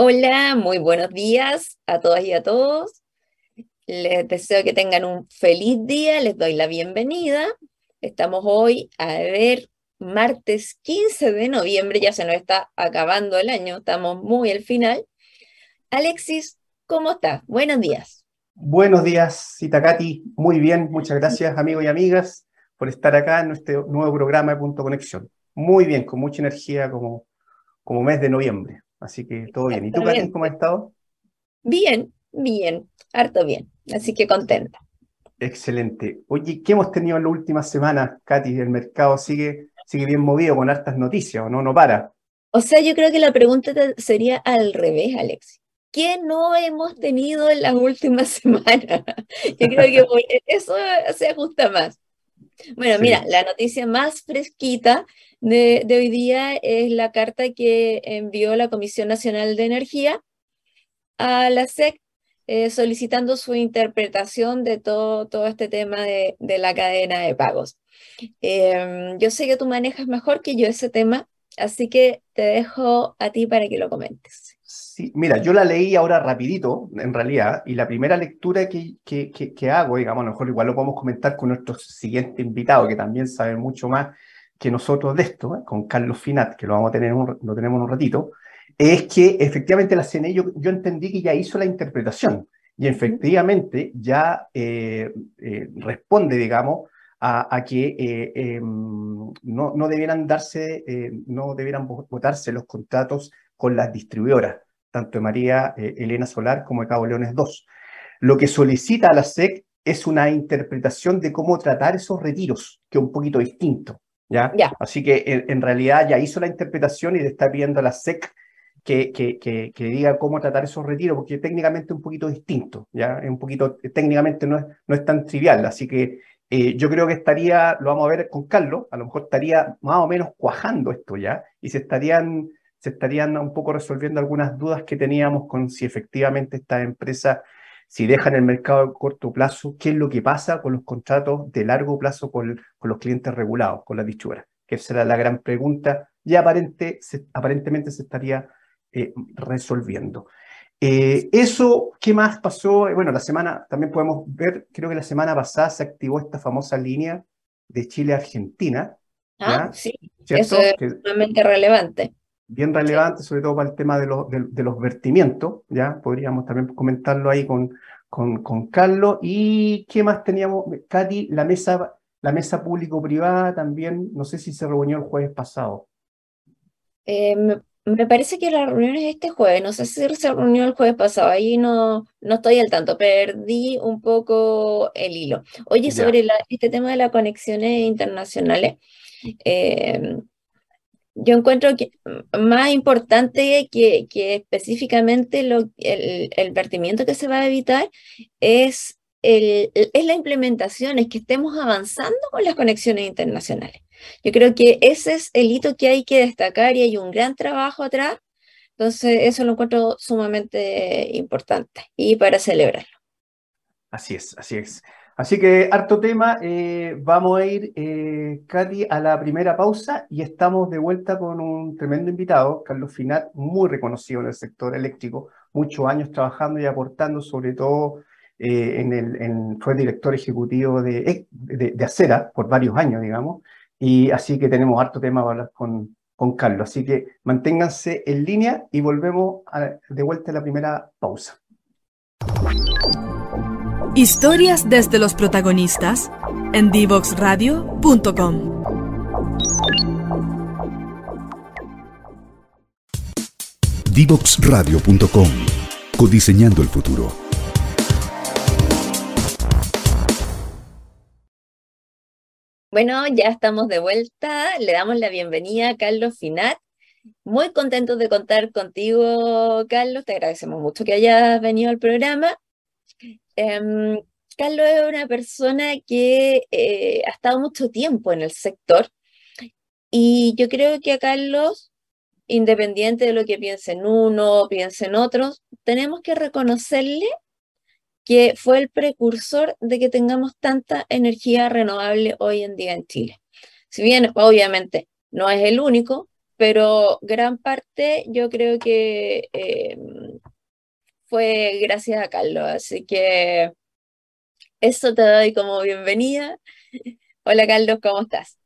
Hola, muy buenos días a todas y a todos. Les deseo que tengan un feliz día, les doy la bienvenida. Estamos hoy a ver martes 15 de noviembre, ya se nos está acabando el año, estamos muy al final. Alexis, ¿cómo estás? Buenos días. Buenos días, Itacati. Muy bien, muchas gracias amigos y amigas por estar acá en nuestro nuevo programa de Punto Conexión. Muy bien, con mucha energía como, como mes de noviembre. Así que todo bien. ¿Y tú, Katy, cómo has estado? Bien, bien, harto bien. Así que contenta. Excelente. Oye, ¿qué hemos tenido en las últimas semanas, Katy? El mercado sigue, sigue bien movido con hartas noticias, ¿o no? No para. O sea, yo creo que la pregunta sería al revés, Alex. ¿Qué no hemos tenido en las últimas semanas? Yo creo que eso se ajusta más. Bueno, mira, la noticia más fresquita de, hoy día es la carta que envió la Comisión Nacional de Energía a la SEC eh, solicitando su interpretación de todo, todo este tema de, la cadena de pagos. Em, yo sé que tú manejas mejor que yo ese tema, así que te dejo a ti para que lo comentes. Sí, mira, yo la leí ahora rapidito, en realidad, y la primera lectura que, que, que, hago, digamos, a lo mejor igual lo podemos comentar con nuestro siguiente invitado, que también sabe mucho más que nosotros de esto, ¿eh? con Carlos Finat, que lo vamos a tener lo tenemos en un ratito, es que efectivamente la CNE yo, entendí que ya hizo la interpretación y efectivamente ya eh, eh, responde, digamos, a, que em, no, no, debieran darse, no debieran votarse los contratos con las distribuidoras, tanto de María Elena Solar como de Cabo Leones 2. Lo que solicita a la SEC es una interpretación de cómo tratar esos retiros, que es un poquito distinto. ¿ya? Así que en, realidad ya hizo la interpretación y le está pidiendo a la SEC que, que, que, diga cómo tratar esos retiros, porque técnicamente es un poquito distinto, ¿ya? Es un poquito, técnicamente no es, no es tan trivial, así que eh, yo creo que estaría, lo vamos a ver con Carlos, a lo mejor estaría más o menos cuajando esto ya, y se estarían, se estarían un poco resolviendo algunas dudas que teníamos con si efectivamente esta empresa si dejan el mercado a corto plazo, ¿qué es lo que pasa con los contratos de largo plazo con, los clientes regulados, con la dichuera? Que será la gran pregunta y aparente, aparentemente se estaría eh, resolviendo. Eh, eso, ¿qué más pasó? Bueno, la semana, también podemos ver, creo que la semana pasada se activó esta famosa línea de Chile-Argentina. Ah, sí, eso es realmente relevante bien relevante, sobre todo para el tema de, los, de, los vertimientos, ¿ya? Podríamos también comentarlo ahí con, con, con, Carlos. ¿Y qué más teníamos? Katy, la mesa, la mesa público-privada también, no sé si se reunió el jueves pasado. Eh, me, parece que la reunión es este jueves, no sé si se reunió el jueves pasado, ahí no, no estoy al tanto, perdí un poco el hilo. Oye, sobre este tema de las conexiones internacionales, eh, yo encuentro que más importante que, que específicamente lo, el, el, vertimiento que se va a evitar es, el, es la implementación, es que estemos avanzando con las conexiones internacionales. Yo creo que ese es el hito que hay que destacar y hay un gran trabajo atrás. Entonces, eso lo encuentro sumamente importante y para celebrarlo. Así es, así es. Así que harto tema, eh, vamos a ir, eh, Katy, a la primera pausa y estamos de vuelta con un tremendo invitado, Carlos Finat, muy reconocido en el sector eléctrico, muchos años trabajando y aportando, sobre todo eh, en el, fue director ejecutivo de, de, Acera por varios años, digamos, y así que tenemos harto tema para hablar con, con Carlos. Así que manténganse en línea y volvemos de vuelta a la primera pausa. Historias desde los protagonistas en divoxradio.com. Divoxradio.com. Codiseñando el futuro. Bueno, ya estamos de vuelta. Le damos la bienvenida a Carlos Finat. Muy contentos de contar contigo, Carlos. Te agradecemos mucho que hayas venido al programa. Em, Carlos es una persona que eh, ha estado mucho tiempo en el sector y yo creo que a Carlos, independiente de lo que piensen uno o otros, tenemos que reconocerle que fue el precursor de que tengamos tanta energía renovable hoy en día en Chile. Si bien obviamente no es el único, pero gran parte yo creo que eh, fue gracias a Carlos, así que eso te doy como bienvenida. Hola Carlos, ¿cómo estás?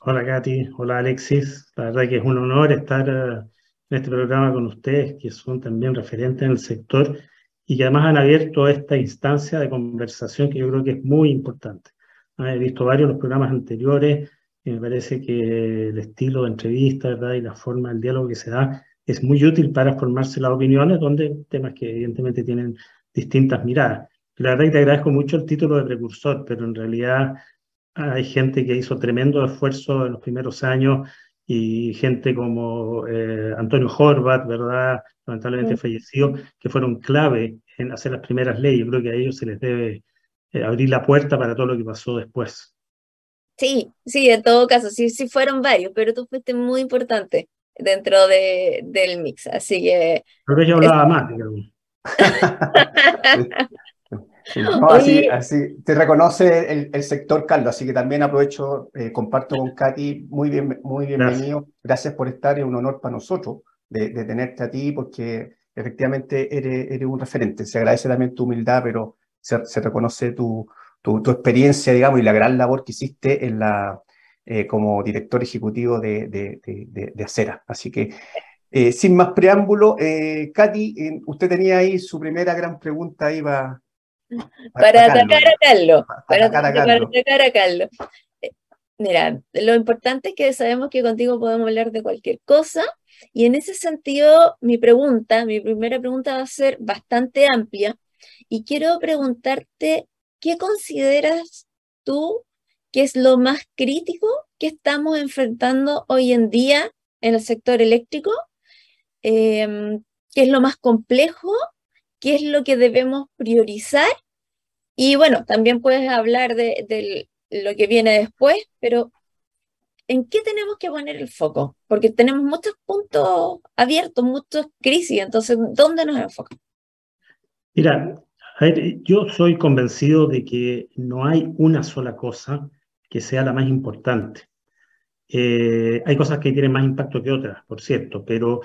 Hola Katy, hola Alexis, la verdad que es un honor estar eh, en este programa con ustedes, que son también referentes en el sector y que además han abierto esta instancia de conversación que yo creo que es muy importante. Ah, he visto varios de los programas anteriores y me parece que el estilo de entrevista ¿verdad? y la forma del diálogo que se da es muy útil para formarse las opiniones, donde temas que evidentemente tienen distintas miradas. La verdad que te agradezco mucho el título de precursor, pero en realidad hay gente que hizo tremendo esfuerzo en los primeros años y gente como eh, Antonio Horvat, ¿verdad? Lamentablemente fallecido, que fueron clave en hacer las primeras leyes. Yo creo que a ellos se les debe eh, abrir la puerta para todo lo que pasó después. Sí, sí, en todo caso, sí, sí fueron varios, pero tú fuiste muy importante dentro de, del mix, así que... Creo que yo hablaba más, digamos. así, así, te reconoce el, el, sector Carlos, así que también aprovecho, eh, comparto con Katy, muy, bien, muy bienvenido, gracias. gracias. por estar, es un honor para nosotros de, de tenerte a ti, porque efectivamente eres, eres, un referente, se agradece también tu humildad, pero se, se reconoce tu, tu, tu, experiencia, digamos, y la gran labor que hiciste en la, eh, como director ejecutivo de, de, de, de Acera. Así que eh, sin más preámbulo, eh, Katy, usted tenía ahí su primera gran pregunta, iba para, atacar a Carlos. Para, atacar a Carlos. Para atacar a Carlos. Mira, lo importante es que sabemos que contigo podemos hablar de cualquier cosa y en ese sentido mi pregunta, mi primera pregunta va a ser bastante amplia y quiero preguntarte, ¿qué consideras tú que es lo más crítico que estamos enfrentando hoy en día en el sector eléctrico? Eh, ¿Qué es lo más complejo qué es lo que debemos priorizar. Y bueno, también puedes hablar de, lo que viene después, pero ¿en qué tenemos que poner el foco? Porque tenemos muchos puntos abiertos, muchas crisis, entonces, ¿dónde nos enfocamos? Mira, ver, yo soy convencido de que no hay una sola cosa que sea la más importante. Eh, hay cosas que tienen más impacto que otras, por cierto, pero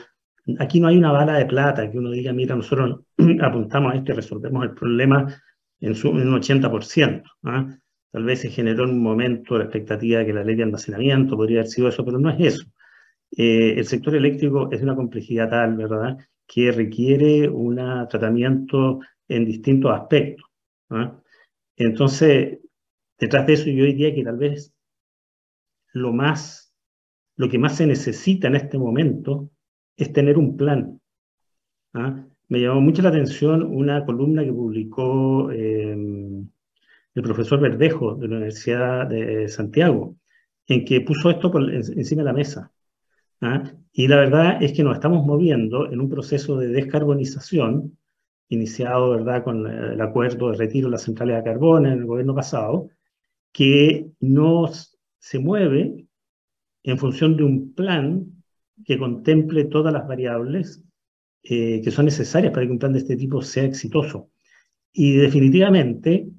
Aquí no hay una bala de plata que uno diga, mira, nosotros apuntamos a esto y resolvemos el problema en, su, en un 80%. ¿ah? Tal vez se generó en un momento la expectativa de que la ley de almacenamiento podría haber sido eso, pero no es eso. Eh, el sector eléctrico es una complejidad tal, ¿verdad?, que requiere un tratamiento en distintos aspectos. ¿ah? Entonces, detrás de eso yo diría que tal vez lo más, lo que más se necesita en este momento es tener un plan. ¿ah? Me llamó mucho la atención una columna que publicó eh, el profesor Verdejo de la Universidad de Santiago, en que puso esto encima de la mesa. ¿ah? Y la verdad es que nos estamos moviendo en un proceso de descarbonización, iniciado ¿verdad? con el acuerdo de retiro de las centrales de carbón en el gobierno pasado, que nos se mueve en función de un plan que contemple todas las variables eh, que son necesarias para que un plan de este tipo sea exitoso. Y definitivamente,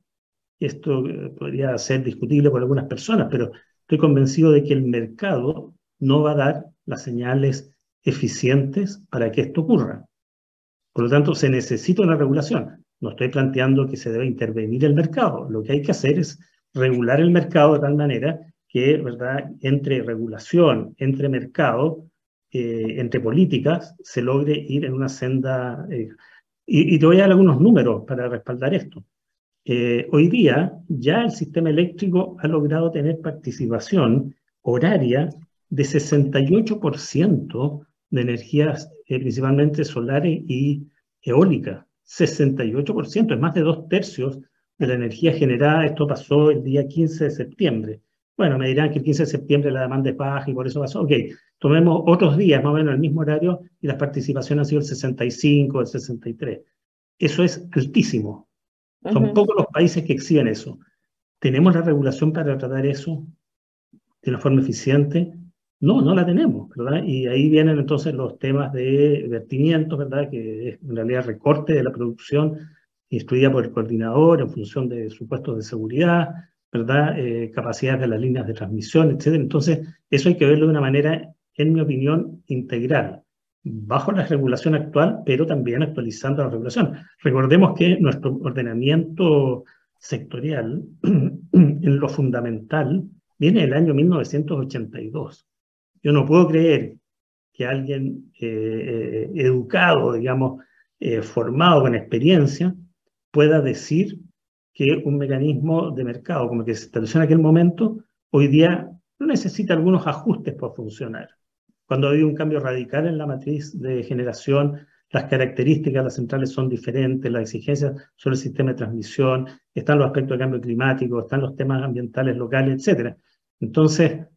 esto eh, podría ser discutible por algunas personas, pero estoy convencido de que el mercado no va a dar las señales eficientes para que esto ocurra. Por lo tanto, se necesita una regulación. No estoy planteando que se debe intervenir el mercado. Lo que hay que hacer es regular el mercado de tal manera que, ¿verdad?, entre regulación, entre mercado, eh, entre políticas se logre ir en una senda. Eh, y, y, te voy a dar algunos números para respaldar esto. Eh, hoy día ya el sistema eléctrico ha logrado tener participación horaria de 68% de energías principalmente solares y eólicas. 68%, es más de dos tercios de la energía generada. Esto pasó el día 15 de septiembre. Bueno, me dirán que el 15 de septiembre la demanda es baja y por eso pasó. Ok, tomemos otros días, más o menos el mismo horario, y la participación ha sido el 65, el 63. Eso es altísimo. Son uh -huh. pocos los países que exhiben eso. ¿Tenemos la regulación para tratar eso de una forma eficiente? No, no la tenemos, ¿verdad? Y ahí vienen entonces los temas de vertimiento, ¿verdad? Que es en realidad recorte de la producción instruida por el coordinador en función de supuestos de seguridad, ¿verdad? Eh, capacidades de las líneas de transmisión, etc. Entonces, eso hay que verlo de una manera en mi opinión, integral, bajo la regulación actual, pero también actualizando la regulación. Recordemos que nuestro ordenamiento sectorial, en lo fundamental, viene del año 1982. Yo no puedo creer que alguien eh, eh, educado, digamos, eh, formado con experiencia, pueda decir que un mecanismo de mercado como el que se estableció en aquel momento, hoy día no necesita algunos ajustes por funcionar. Cuando ha habido un cambio radical en la matriz de generación, las características de las centrales son diferentes, las exigencias sobre el sistema de transmisión, están los aspectos de cambio climático, están los temas ambientales locales, etc. Entonces,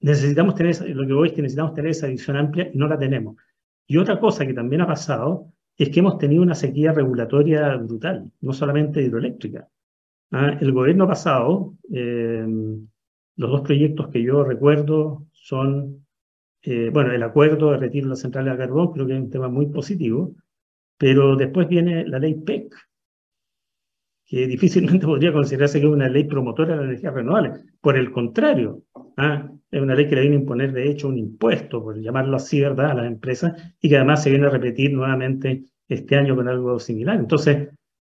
necesitamos tener, lo que voy es que necesitamos tener esa visión amplia y no la tenemos. Y otra cosa que también ha pasado es que hemos tenido una sequía regulatoria brutal, no solamente hidroeléctrica. ¿Ah? El gobierno pasado, eh, los dos proyectos que yo recuerdo son, eh, bueno, el acuerdo de retiro de las centrales de carbón, creo que es un tema muy positivo, pero después viene la ley PEC, que difícilmente podría considerarse que es una ley promotora de las energías renovables. Por el contrario, ¿ah? es una ley que le viene a imponer, de hecho, un impuesto, por llamarlo así, ¿verdad?, a las empresas, y que además se viene a repetir nuevamente este año con algo similar. Entonces,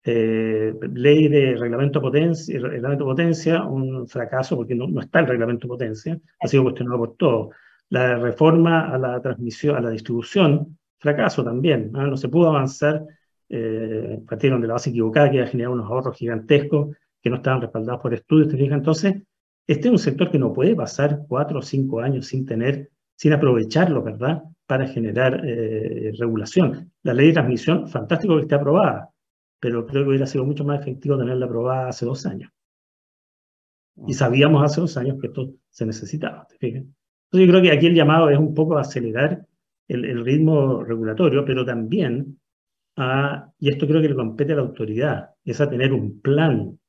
eh, ley de reglamento potencia, reglamento potencia, un fracaso porque no, no está el reglamento potencia, ha sido cuestionado por todo. La reforma a la transmisión, a la distribución, fracaso también. ¿ah? No se pudo avanzar eh, partieron de la base equivocada, que iba a generar unos ahorros gigantescos que no estaban respaldados por estudios, ¿te Entonces, este es un sector que no puede pasar cuatro o cinco años sin tener, sin aprovecharlo, ¿verdad?, para generar eh, regulación. La ley de transmisión, fantástico que esté aprobada, pero creo que hubiera sido mucho más efectivo tenerla aprobada hace dos años. Y sabíamos hace dos años que esto se necesitaba, ¿te Entonces yo creo que aquí el llamado es un poco acelerar el, el ritmo regulatorio, pero también y esto creo que le compete a la autoridad, es a tener un plan.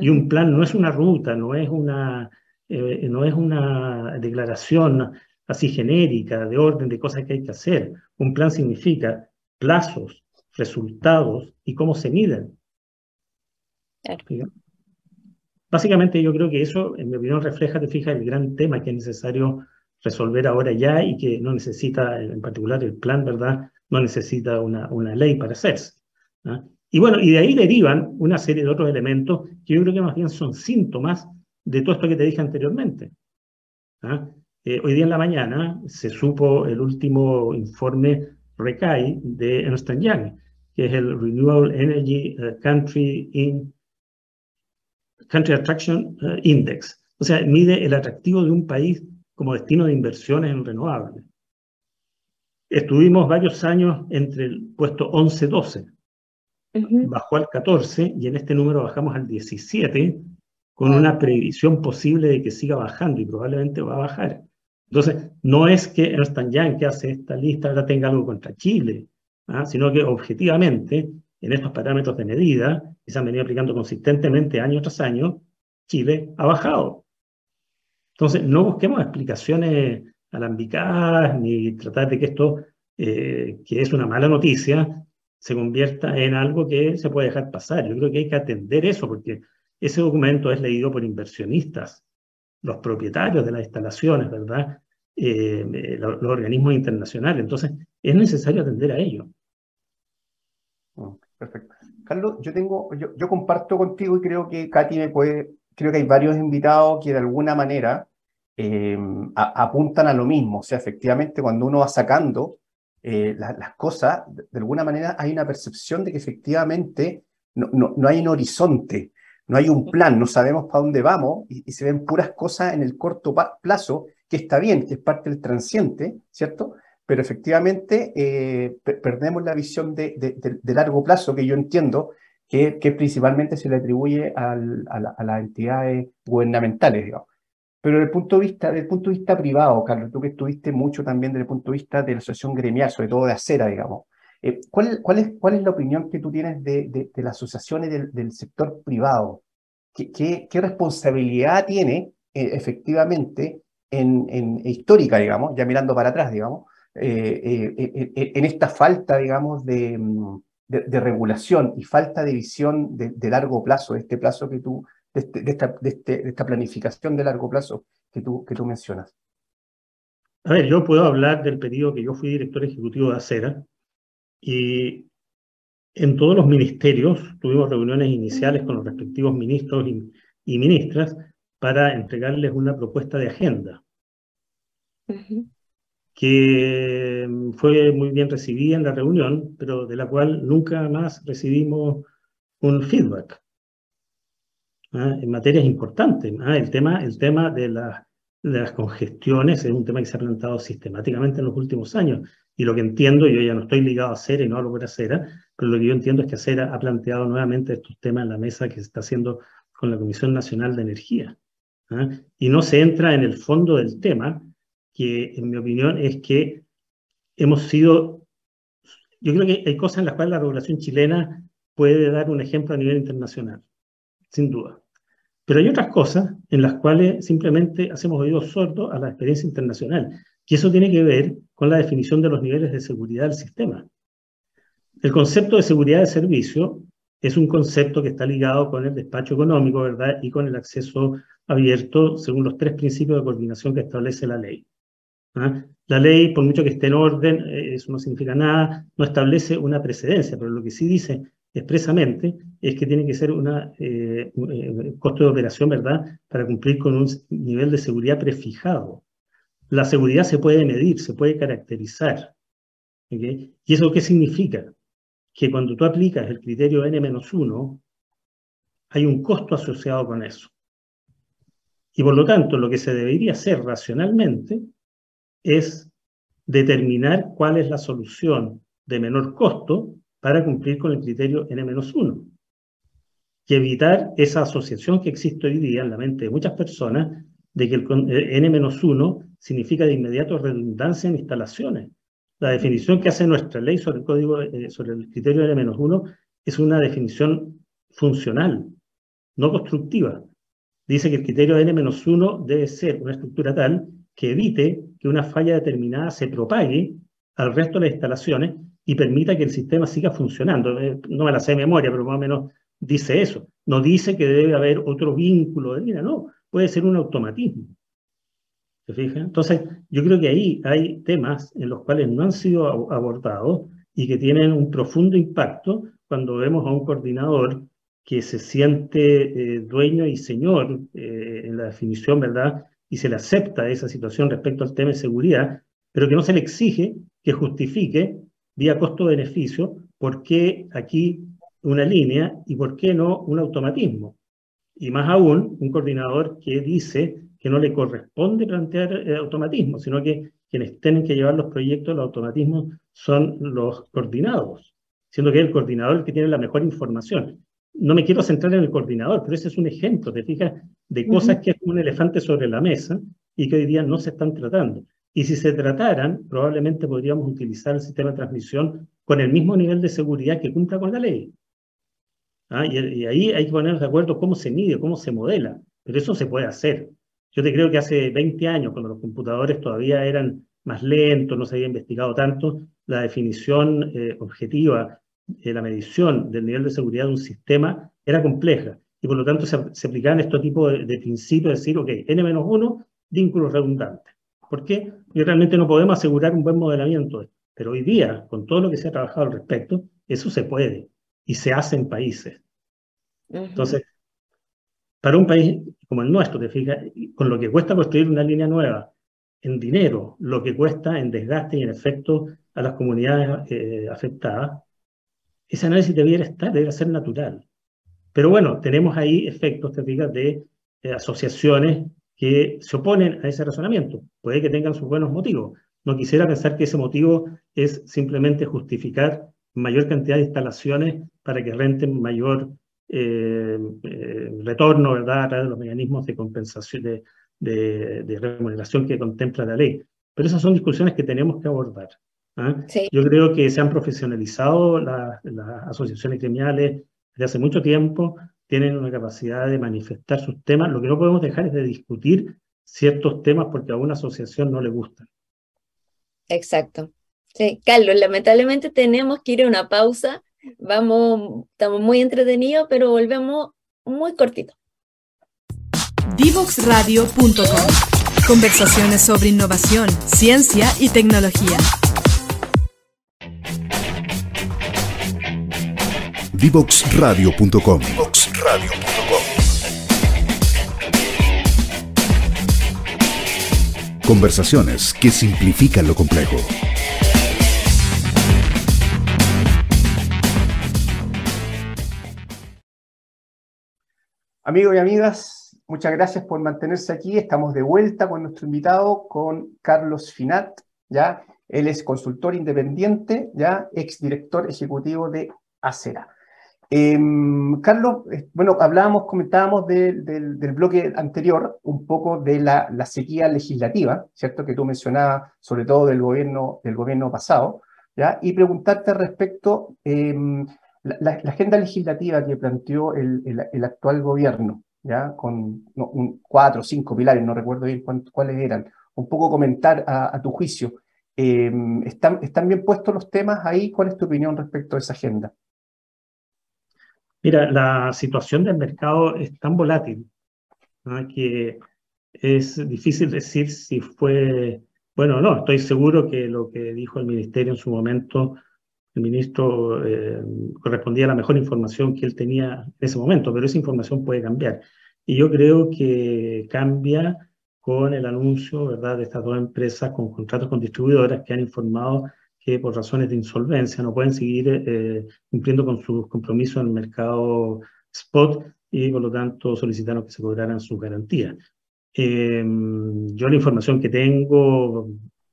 Y un plan no es una ruta, no es una, eh, no es una declaración así genérica de orden de cosas que hay que hacer. Un plan significa plazos, resultados y cómo se miden. Básicamente yo creo que eso, en mi opinión, refleja, te fijas, el gran tema que es necesario resolver ahora ya y que no necesita en particular el plan, ¿verdad? no necesita una, una ley para hacerse. Y bueno, y de ahí derivan una serie de otros elementos que yo creo que más bien son síntomas de todo esto que te dije anteriormente. Eh, hoy día en la mañana se supo el último informe RECAI de Ernst Young, que es el Renewable Energy eh, Country, Country Attraction eh, Index. O sea, mide el atractivo de un país como destino de inversiones en renovables. Estuvimos varios años entre el puesto 11-12, bajó al 14 y en este número bajamos al 17 con una previsión posible de que siga bajando y probablemente va a bajar. Entonces, no es que Ernst Young que hace esta lista ahora tenga algo contra Chile, ¿ah? sino que objetivamente, en estos parámetros de medida, que se han venido aplicando consistentemente año tras año, Chile ha bajado. Entonces, no busquemos explicaciones alambicadas, ni tratar de que esto, eh, que es una mala noticia, se convierta en algo que se puede dejar pasar. Yo creo que hay que atender eso, porque ese documento es leído por inversionistas, los propietarios de las instalaciones, ¿verdad? Eh, eh, los, organismos internacionales. Entonces, es necesario atender a ello. Oh, perfecto. Carlos, yo tengo, yo, comparto contigo y creo que Katy me puede, creo que hay varios invitados que de alguna manera Em, apuntan a lo mismo. O sea, efectivamente, cuando uno va sacando eh, las cosas, de, alguna manera hay una percepción de que efectivamente no, no, hay un horizonte, no hay un plan, no sabemos para dónde vamos y, se ven puras cosas en el corto plazo, que está bien, que es parte del transiente, ¿cierto? Pero efectivamente eh, perdemos la visión de, largo plazo, que yo entiendo que, principalmente se le atribuye a, a las entidades gubernamentales, digamos. Pero desde el punto de vista, del punto de vista privado, Carlos, tú que estuviste mucho también desde el punto de vista de la asociación gremial, sobre todo de acera, digamos, eh, ¿cuál, es, ¿cuál es la opinión que tú tienes de, de, de las asociaciones del, sector privado? ¿Qué, responsabilidad tiene eh, efectivamente en, en, histórica, digamos, ya mirando para atrás, digamos, eh, en esta falta, digamos, de, de, regulación y falta de visión de, largo plazo, este plazo que tú este, de, esta, de, este, de, esta, planificación de largo plazo que tú, que tú mencionas? a ver, yo puedo hablar del periodo que yo fui director ejecutivo de Acera y en todos los ministerios tuvimos reuniones iniciales con los respectivos ministros y, y ministras para entregarles una propuesta de agenda, que fue muy bien recibida en la reunión, pero de la cual nunca más recibimos un feedback. ¿Ah? En materias importantes. ¿ah? El, tema, el tema de, las congestiones es un tema que se ha planteado sistemáticamente en los últimos años. Y lo que entiendo, yo ya no estoy ligado a Acera y no hablo por Acera, pero lo que yo entiendo es que Acera ha planteado nuevamente estos temas en la mesa que se está haciendo con la Comisión Nacional de Energía. ¿ah? Y no se entra en el fondo del tema, que en mi opinión es que hemos sido, yo creo que hay cosas en las cuales la regulación chilena puede dar un ejemplo a nivel internacional, sin duda. Pero hay otras cosas en las cuales simplemente hacemos oídos sordos a la experiencia internacional, y eso tiene que ver con la definición de los niveles de seguridad del sistema. El concepto de seguridad de servicio es un concepto que está ligado con el despacho económico, ¿verdad? Y con el acceso abierto según los tres principios de coordinación que establece la ley. ¿ah? La ley, por mucho que esté en orden, eh, eso no significa nada, no establece una precedencia, pero lo que sí dice expresamente es que tiene que ser un eh, eh, costo de operación, ¿verdad?, para cumplir con un nivel de seguridad prefijado. La seguridad se puede medir, se puede caracterizar. ¿Y eso qué significa? que cuando tú aplicas el criterio n-1, hay un costo asociado con eso. Y por lo tanto, lo que se debería hacer racionalmente es determinar cuál es la solución de menor costo para cumplir con el criterio n-1 y evitar esa asociación que existe hoy día en la mente de muchas personas de que el n-1 significa de inmediato redundancia en instalaciones. La definición que hace nuestra ley sobre el código, eh, sobre el criterio N-1 es una definición funcional, no constructiva. Dice que el criterio N-1 debe ser una estructura tal que evite que una falla determinada se propague al resto de las instalaciones y permita que el sistema siga funcionando. Eh, no me la sé de memoria, pero más o menos dice eso. No dice que debe haber otro vínculo de vida, no, puede ser un automatismo. Entonces, yo creo que ahí hay temas en los cuales no han sido abordados y que tienen un profundo impacto cuando vemos a un coordinador que se siente eh, dueño y señor eh, en la definición, ¿verdad? Y se le acepta esa situación respecto al tema de seguridad, pero que no se le exige que justifique vía costo-beneficio por qué aquí una línea y por qué no un automatismo. Y más aún, un coordinador que dice que no le corresponde plantear el automatismo, sino que quienes tienen que llevar los proyectos, los automatismos, son los coordinados, siendo que es el coordinador el que tiene la mejor información. No me quiero centrar en el coordinador, pero ese es un ejemplo, te fijas, de cosas que es un elefante sobre la mesa y que hoy día no se están tratando. Y si se trataran, probablemente podríamos utilizar el sistema de transmisión con el mismo nivel de seguridad que cumpla con la ley. ¿Ah? Y, ahí hay que ponernos de acuerdo cómo se mide, cómo se modela, pero eso se puede hacer. Yo te creo que hace 20 años, cuando los computadores todavía eran más lentos, no se había investigado tanto, la definición eh, objetiva, eh, la medición del nivel de seguridad de un sistema era compleja. Y por lo tanto se, aplicaban estos tipos de, principios, de decir, ok, n-1, vínculos redundantes. ¿Por qué? Porque realmente no podemos asegurar un buen modelamiento. Pero hoy día, con todo lo que se ha trabajado al respecto, eso se puede y se hace en países. Entonces, para un país como el nuestro, te fijas, con lo que cuesta construir una línea nueva, en dinero, lo que cuesta en desgaste y en efecto a las comunidades eh, afectadas, ese análisis debiera estar, debería ser natural. Pero bueno, tenemos ahí efectos, te fijas, de eh, asociaciones que se oponen a ese razonamiento. Puede que tengan sus buenos motivos. No quisiera pensar que ese motivo es simplemente justificar mayor cantidad de instalaciones para que renten mayor eh, eh, retorno, ¿verdad?, a través de los mecanismos de compensación, de, de, remuneración que contempla la ley. Pero esas son discusiones que tenemos que abordar. ¿ah? Yo creo que se han profesionalizado las, asociaciones criminales desde hace mucho tiempo, tienen una capacidad de manifestar sus temas. Lo que no podemos dejar es de discutir ciertos temas porque a una asociación no le gustan. Exacto. Sí, Carlos, lamentablemente tenemos que ir a una pausa. Vamos, estamos muy entretenidos, pero volvemos muy cortito. Divoxradio.com Conversaciones sobre innovación, ciencia y tecnología. Divoxradio.com Conversaciones que simplifican lo complejo. Amigos y amigas, muchas gracias por mantenerse aquí. Estamos de vuelta con nuestro invitado, con Carlos Finat, ¿ya? Él es consultor independiente, ¿ya? Exdirector ejecutivo de Acera. Em, Carlos, bueno, hablábamos, comentábamos del bloque anterior un poco de la, sequía legislativa, ¿cierto? Que tú mencionabas, sobre todo del gobierno, del gobierno pasado, ¿ya? Y preguntarte respecto eh, la, agenda legislativa que planteó el, actual gobierno, ¿ya? con cuatro o cinco pilares, no recuerdo bien cuáles eran, un poco comentar a, tu juicio. Eh, ¿están, ¿Están bien puestos los temas ahí? ¿Cuál es tu opinión respecto a esa agenda? Mira, la situación del mercado es tan volátil que es difícil decir si fue, bueno, no, estoy seguro que lo que dijo el ministerio en su momento el ministro eh, correspondía a la mejor información que él tenía en ese momento, pero esa información puede cambiar. Y yo creo que cambia con el anuncio ¿verdad? de estas dos empresas con contratos con distribuidoras que han informado que por razones de insolvencia no pueden seguir eh, cumpliendo con sus compromisos en el mercado spot y por lo tanto solicitaron que se cobraran sus garantías. Em, yo la información que tengo,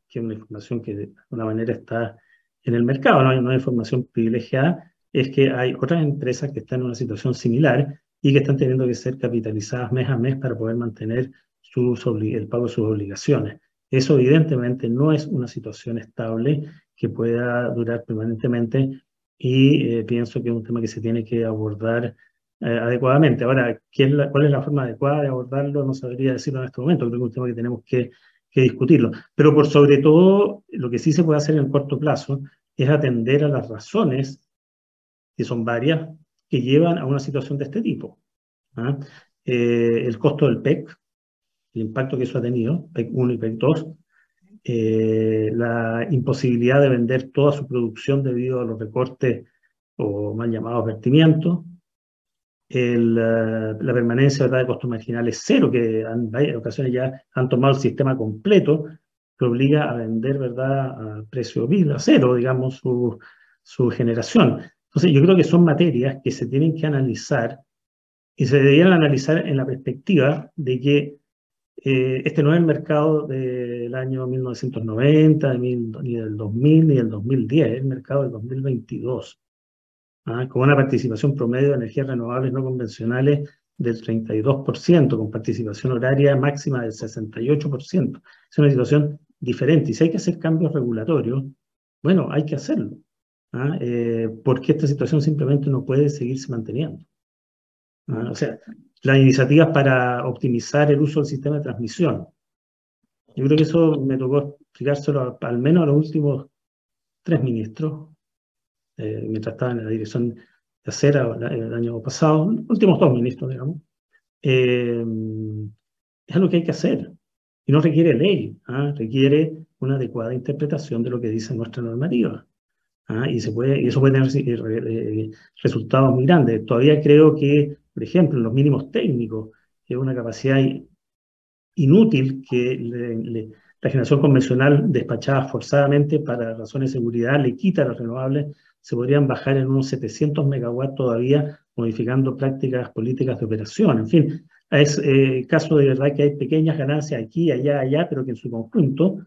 que es una información que de alguna manera está en el mercado, no hay una información privilegiada, es que hay otras empresas que están en una situación similar y que están teniendo que ser capitalizadas mes a mes para poder mantener sus el pago de sus obligaciones. Eso evidentemente no es una situación estable que pueda durar permanentemente y eh, pienso que es un tema que se tiene que abordar eh, adecuadamente. Ahora, ¿qué es ¿cuál es la forma adecuada de abordarlo? No sabría decirlo en este momento, creo que es un tema que tenemos que que discutirlo. Pero por sobre todo, lo que sí se puede hacer en el corto plazo es atender a las razones, que son varias, que llevan a una situación de este tipo. ¿ah? Eh, el costo del PEC, el impacto que eso ha tenido, PEC 1 y PEC 2, eh, la imposibilidad de vender toda su producción debido a los recortes o mal llamados vertimientos, el, eh, la permanencia de costos marginales cero, que en varias ocasiones ya han tomado el sistema completo, que obliga a vender ¿verdad? a precio vida, cero, digamos, su, su generación. Entonces, yo creo que son materias que se tienen que analizar y se deberían analizar en la perspectiva de que eh, este no es el mercado del año 1990, ni del 2000, ni del 2010, es el mercado del 2022. ¿ah? con una participación promedio de energías renovables no convencionales del 32%, con participación horaria máxima del 68%. Es una situación diferente. Y si hay que hacer cambios regulatorios, bueno, hay que hacerlo. ¿ah? Eh, porque esta situación simplemente no puede seguirse manteniendo. ¿ah? O sea, las iniciativas para optimizar el uso del sistema de transmisión. Yo creo que eso me tocó explicárselo al menos a los últimos tres ministros, eh, mientras estaba en la dirección de acera el año pasado, últimos dos ministros, digamos, eh, es lo que hay que hacer. Y no requiere ley, ¿ah? requiere una adecuada interpretación de lo que dice nuestra normativa. ¿ah? Y, se puede, y eso puede tener eh, resultados muy grandes. Todavía creo que, por ejemplo, los mínimos técnicos, que es una capacidad inútil que la generación convencional despachada forzadamente para razones de seguridad le quita a las renovables, se podrían bajar en unos 700 megawatts todavía, modificando prácticas políticas de operación. En fin, es eh, caso de verdad que hay pequeñas ganancias aquí, allá, allá, pero que en su conjunto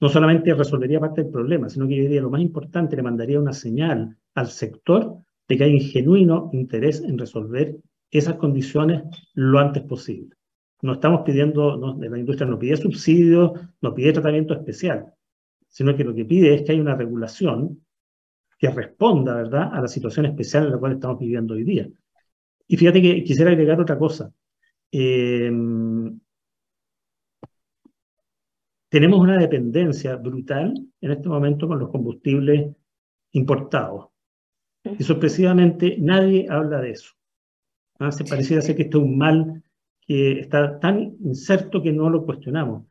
no solamente resolvería parte del problema, sino que yo diría lo más importante, le mandaría una señal al sector de que hay un genuino interés en resolver esas condiciones lo antes posible. No estamos pidiendo, no, la industria no pide subsidios, no pide tratamiento especial, sino que lo que pide es que haya una regulación que responda, ¿verdad?, a la situación especial en la cual estamos viviendo hoy día. Y fíjate que quisiera agregar otra cosa. Eh, tenemos una dependencia brutal en este momento con los combustibles importados. Y sorpresivamente nadie habla de eso. ¿Ah? Se pareciera ser que este es un mal que está tan inserto que no lo cuestionamos.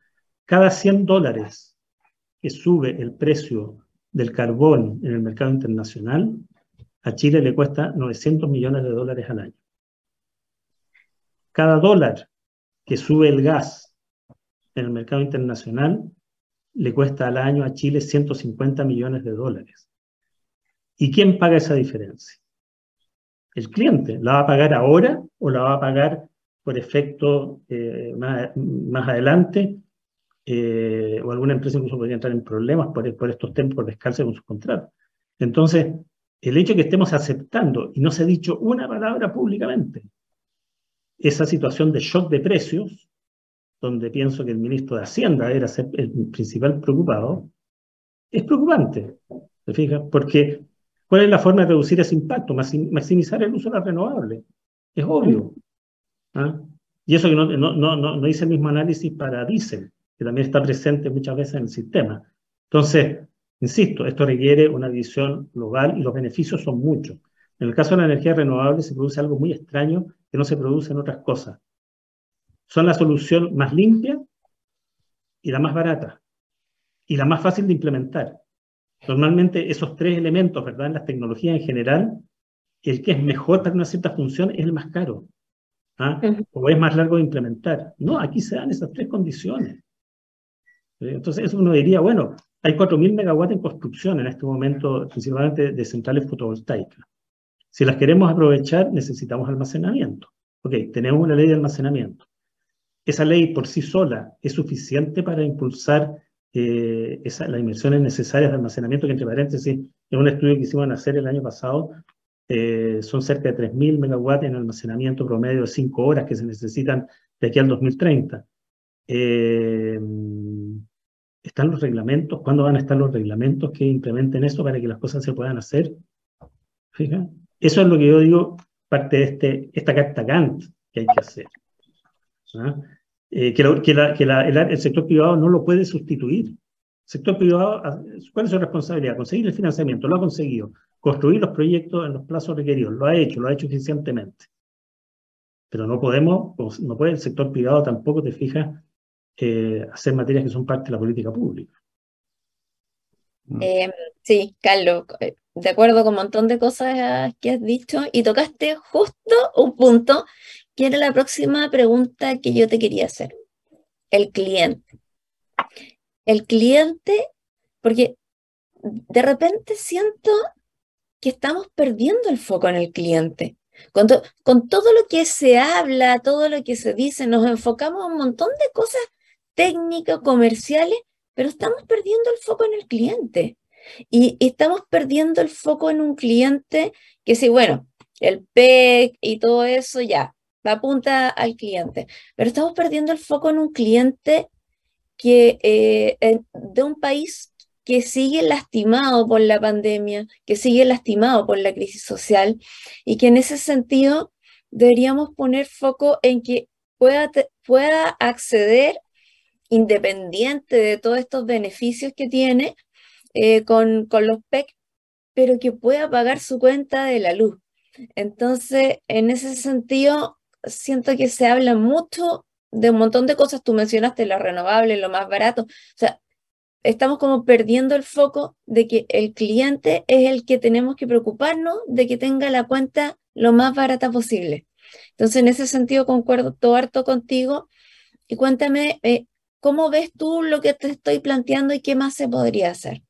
cada 100 dólares que sube el precio del carbón en el mercado internacional, a Chile le cuesta 900 millones de dólares al año. Cada dólar que sube el gas en el mercado internacional le cuesta al año a Chile 150 millones de dólares. ¿Y quién paga esa diferencia? El cliente. ¿La va a pagar ahora o la va a pagar por efecto eh, más, adelante? Eh, o alguna empresa incluso podría entrar en problemas por, por estos tiempos de descalce con sus contratos. Entonces, el hecho de que estemos aceptando, y no se ha dicho una palabra públicamente, esa situación de shock de precios, donde pienso que el ministro de Hacienda era el principal preocupado, es preocupante, ¿se fija? Porque ¿cuál es la forma de reducir ese impacto? Maximizar el uso de las renovables. Es obvio. ¿ah? Y eso que no, no, no, no, hice el mismo análisis para diésel, que también está presente muchas veces en el sistema. Entonces, insisto, esto requiere una visión global y los beneficios son muchos. En el caso de la energía renovable se produce algo muy extraño que no se produce en otras cosas. Son la solución más limpia y la más barata y la más fácil de implementar. Normalmente esos tres elementos, ¿verdad? En las tecnologías en general, el que es mejor para una cierta función es el más caro. ¿ah? O es más largo de implementar. No, aquí se dan esas tres condiciones. ¿Eh? Entonces, eso uno diría, bueno, hay 4.000 megawatts en construcción en este momento, principalmente de centrales fotovoltaicas. Si las queremos aprovechar, necesitamos almacenamiento. Ok, tenemos una ley de almacenamiento. Esa ley por sí sola es suficiente para impulsar eh, esa, las inversiones necesarias de almacenamiento, que entre paréntesis, en un estudio que hicimos hacer el año pasado, eh, son cerca de 3.000 megawatts en almacenamiento promedio de 5 horas que se necesitan de aquí al 2030. Eh, ¿Están los reglamentos? ¿Cuándo van a estar los reglamentos que implementen eso para que las cosas se puedan hacer? Fíjate. Eso es lo que yo digo, parte de este, esta carta Kant que hay que hacer. ¿ah? Eh, que, el, sector privado no lo puede sustituir. El sector privado, ah, ¿cuál es su responsabilidad? Conseguir el financiamiento, lo ha conseguido. Construir los proyectos en los plazos requeridos, lo ha hecho, lo ha hecho eficientemente. Pero no podemos, no puede el sector privado tampoco, te fijas, eh, hacer materias que son parte de la política pública. Eh, sí, Carlos, de acuerdo con un montón de cosas que has dicho y tocaste justo un punto que era la próxima pregunta que yo te quería hacer. El cliente. El cliente, porque de repente siento que estamos perdiendo el foco en el cliente. Con, todo lo que se habla, todo lo que se dice, nos enfocamos en un montón de cosas técnicas, comerciales, pero estamos perdiendo el foco en el cliente. Y, estamos perdiendo el foco en un cliente que sí, bueno, el PEC y todo eso ya, apunta al cliente, pero estamos perdiendo el foco en un cliente que eh, de un país que sigue lastimado por la pandemia, que sigue lastimado por la crisis social y que en ese sentido deberíamos poner foco en que pueda, pueda acceder independiente de todos estos beneficios que tiene eh, con, con los PEC, pero que pueda pagar su cuenta de la luz. Entonces, en ese sentido, siento que se habla mucho de un montón de cosas. Tú mencionaste lo renovable, lo más barato. O sea, estamos como perdiendo el foco de que el cliente es el que tenemos que preocuparnos de que tenga la cuenta lo más barata posible. Entonces, en ese sentido, concuerdo todo harto contigo. Y cuéntame, eh, ¿cómo ves tú lo que te estoy planteando y qué más se podría hacer?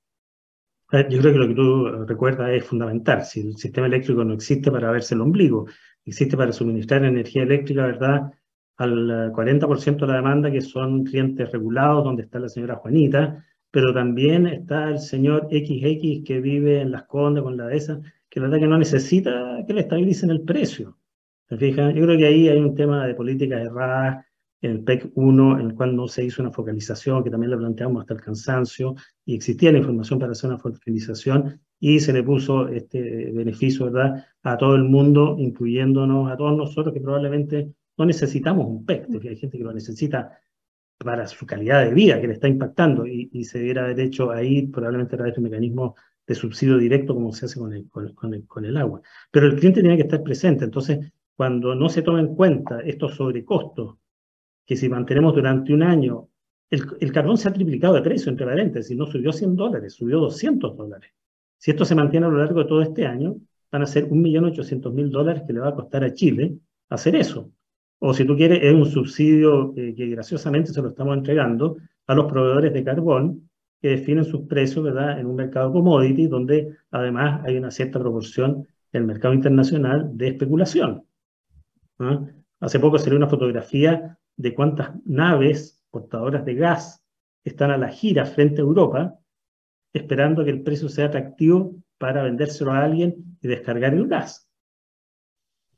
Eh, yo creo que lo que tú recuerdas es fundamental. Si el sistema eléctrico no existe para verse el ombligo, existe para suministrar energía eléctrica, ¿verdad? Al 40% eh, de la demanda, que son clientes regulados, donde está la señora Juanita, pero también está el señor XX que vive en Las Condes con la ESA, que la verdad que no necesita que le estabilicen el precio. ¿Se fijan? Yo creo que ahí hay un tema de políticas erradas en el PEC 1, en el cual no se hizo una focalización, que también le planteamos hasta el cansancio, y existía la información para hacer una focalización, y se le puso este beneficio, ¿verdad?, a todo el mundo, incluyéndonos a todos nosotros, que probablemente no necesitamos un PEC, porque hay gente que lo necesita para su calidad de vida, que le está impactando, y, se debiera haber hecho ahí probablemente a través de un mecanismo de subsidio directo, como se hace con el, con, el, el agua. Pero el cliente tiene que estar presente, entonces, cuando no se toma en cuenta estos sobrecostos que si mantenemos durante un año el, carbón se ha triplicado de precio, entre paréntesis, no subió 100 dólares, subió 200 dólares. Si esto se mantiene a lo largo de todo este año, van a ser 1.800.000 dólares que le va a costar a Chile hacer eso. O si tú quieres, es un subsidio que graciosamente se lo estamos entregando a los proveedores de carbón que definen sus precios ¿verdad? en un mercado commodity donde además hay una cierta proporción en el mercado internacional de especulación. Hace poco salió una fotografía de cuántas naves portadoras de gas están a la gira frente a Europa, esperando que el precio sea atractivo para vendérselo a alguien y descargar el gas.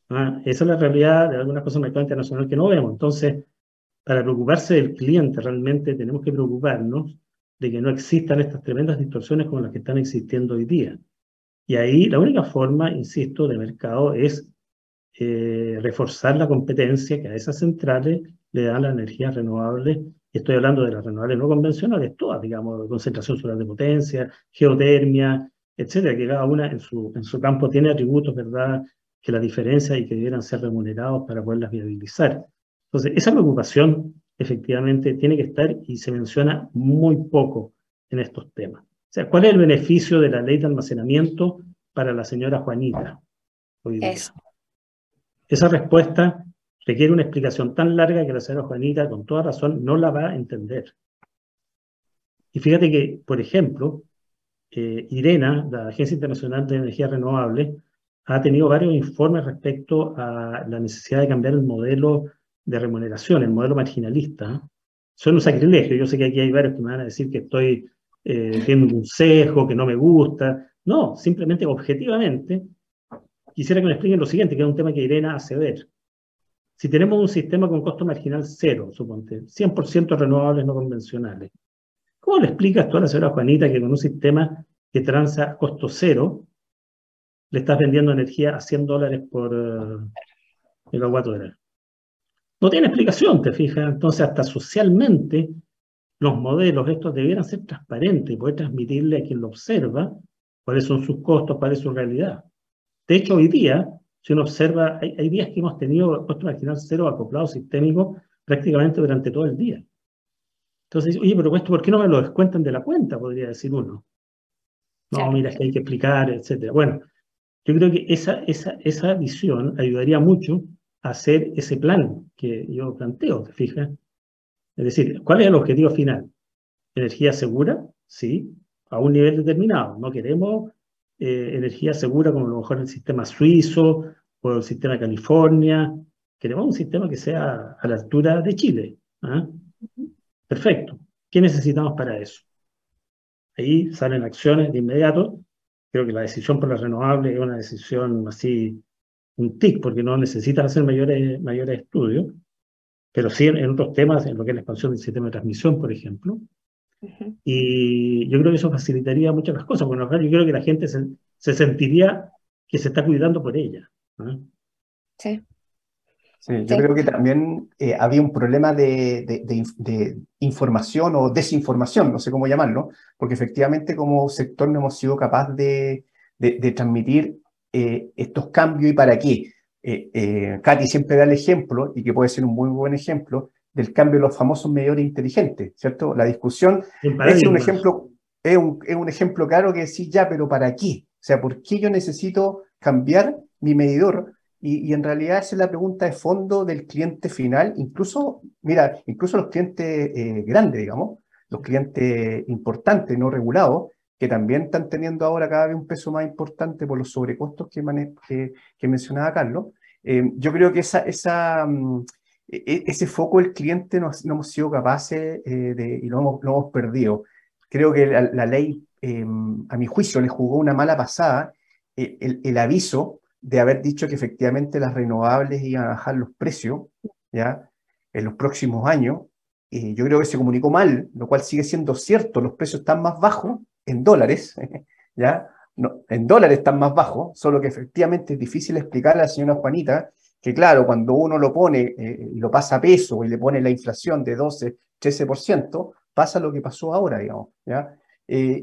¿Ah? Esa es la realidad de algunas cosas del mercado internacional que no vemos. Entonces, para preocuparse del cliente, realmente tenemos que preocuparnos de que no existan estas tremendas distorsiones como las que están existiendo hoy día. Y ahí la única forma, insisto, de mercado es eh, reforzar la competencia que a esas centrales le dan las energías renovables. Estoy hablando de las renovables no convencionales, todas, digamos, concentración solar de potencia, geotermia, etcétera, que cada una en su, en su campo tiene atributos, ¿verdad?, que la diferencia y que debieran ser remunerados para poderlas viabilizar. Entonces, esa preocupación efectivamente tiene que estar y se menciona muy poco en estos temas. O sea, ¿cuál es el beneficio de la ley de almacenamiento para la señora Juanita hoy día? Esa respuesta requiere una explicación tan larga que la señora Juanita, con toda razón, no la va a entender. Y fíjate que, por ejemplo, eh, IRENA, la Agencia Internacional de Energía Renovable, ha tenido varios informes respecto a la necesidad de cambiar el modelo de remuneración, el modelo marginalista. Son un sacrilegio. Yo sé que aquí hay varios que me van a decir que estoy eh, un sesgo, que no me gusta. No, simplemente objetivamente quisiera que me expliquen lo siguiente, que es un tema que Irena hace ver. Si tenemos un sistema con costo marginal cero, suponte, 100% renovables no convencionales, ¿cómo le explicas tú a la señora Juanita que con un sistema que transa costo cero, le estás vendiendo energía a 100 dólares por uh, megawatt hora? No tiene explicación, te fijas. Entonces, hasta socialmente, los modelos estos debieran ser transparentes y poder transmitirle a quien lo observa cuáles son sus costos, cuál es su realidad. De hecho, hoy día, si uno observa, hay, días que hemos tenido costo marginal cero acoplado sistémico prácticamente durante todo el día. Entonces, oye, pero esto, ¿por qué no me lo descuentan de la cuenta? Podría decir uno. No, mira, es que hay que explicar, etc. Bueno, yo creo que esa, esa, esa visión ayudaría mucho a hacer ese plan que yo planteo, ¿te fijas? Es decir, ¿cuál es el objetivo final? Energía segura, sí, a un nivel determinado. No queremos eh, energía segura como a lo mejor el sistema suizo o el sistema de California. Queremos un sistema que sea a la altura de Chile. ¿ah? Perfecto. ¿Qué necesitamos para eso? Ahí salen acciones de inmediato. Creo que la decisión por las renovables es una decisión así, un tic, porque no necesitas hacer mayores, mayores estudios, pero sí en, otros temas, en lo que es la expansión del sistema de transmisión, por ejemplo, y yo creo que eso facilitaría muchas las cosas, porque yo creo que la gente se, sentiría que se está cuidando por ella. Sí. Sí, yo creo que también eh, había un problema de, de, información o desinformación, no sé cómo llamarlo, porque efectivamente como sector no hemos sido capaz de, transmitir eh, estos cambios y para qué. Eh, Katy siempre da el ejemplo, y que puede ser un muy buen ejemplo, del cambio de los famosos medidores inteligentes, ¿cierto? La discusión es un ejemplo, es un, es un ejemplo claro que decir ya, pero ¿para qué? O sea, ¿por qué yo necesito cambiar mi medidor? Y, en realidad esa es la pregunta de fondo del cliente final, incluso, mira, incluso los clientes eh, grandes, digamos, los clientes importantes, no regulados, que también están teniendo ahora cada vez un peso más importante por los sobrecostos que, que, que mencionaba Carlos. Eh, yo creo que esa, esa, mm, ese foco el cliente no, hemos sido capaces eh, de, y lo hemos, lo perdido. Creo que la, ley, em, a mi juicio, le jugó una mala pasada eh, el, el, aviso de haber dicho que efectivamente las renovables iban a bajar los precios ¿ya? en los próximos años. y yo creo que se comunicó mal, lo cual sigue siendo cierto. Los precios están más bajos en dólares, ¿ya? No, en dólares están más bajos, solo que efectivamente es difícil explicarle a la señora Juanita que claro, cuando uno lo pone eh, y lo pasa a peso y le pone la inflación de 12, 13%, pasa lo que pasó ahora, digamos. ¿ya? Eh,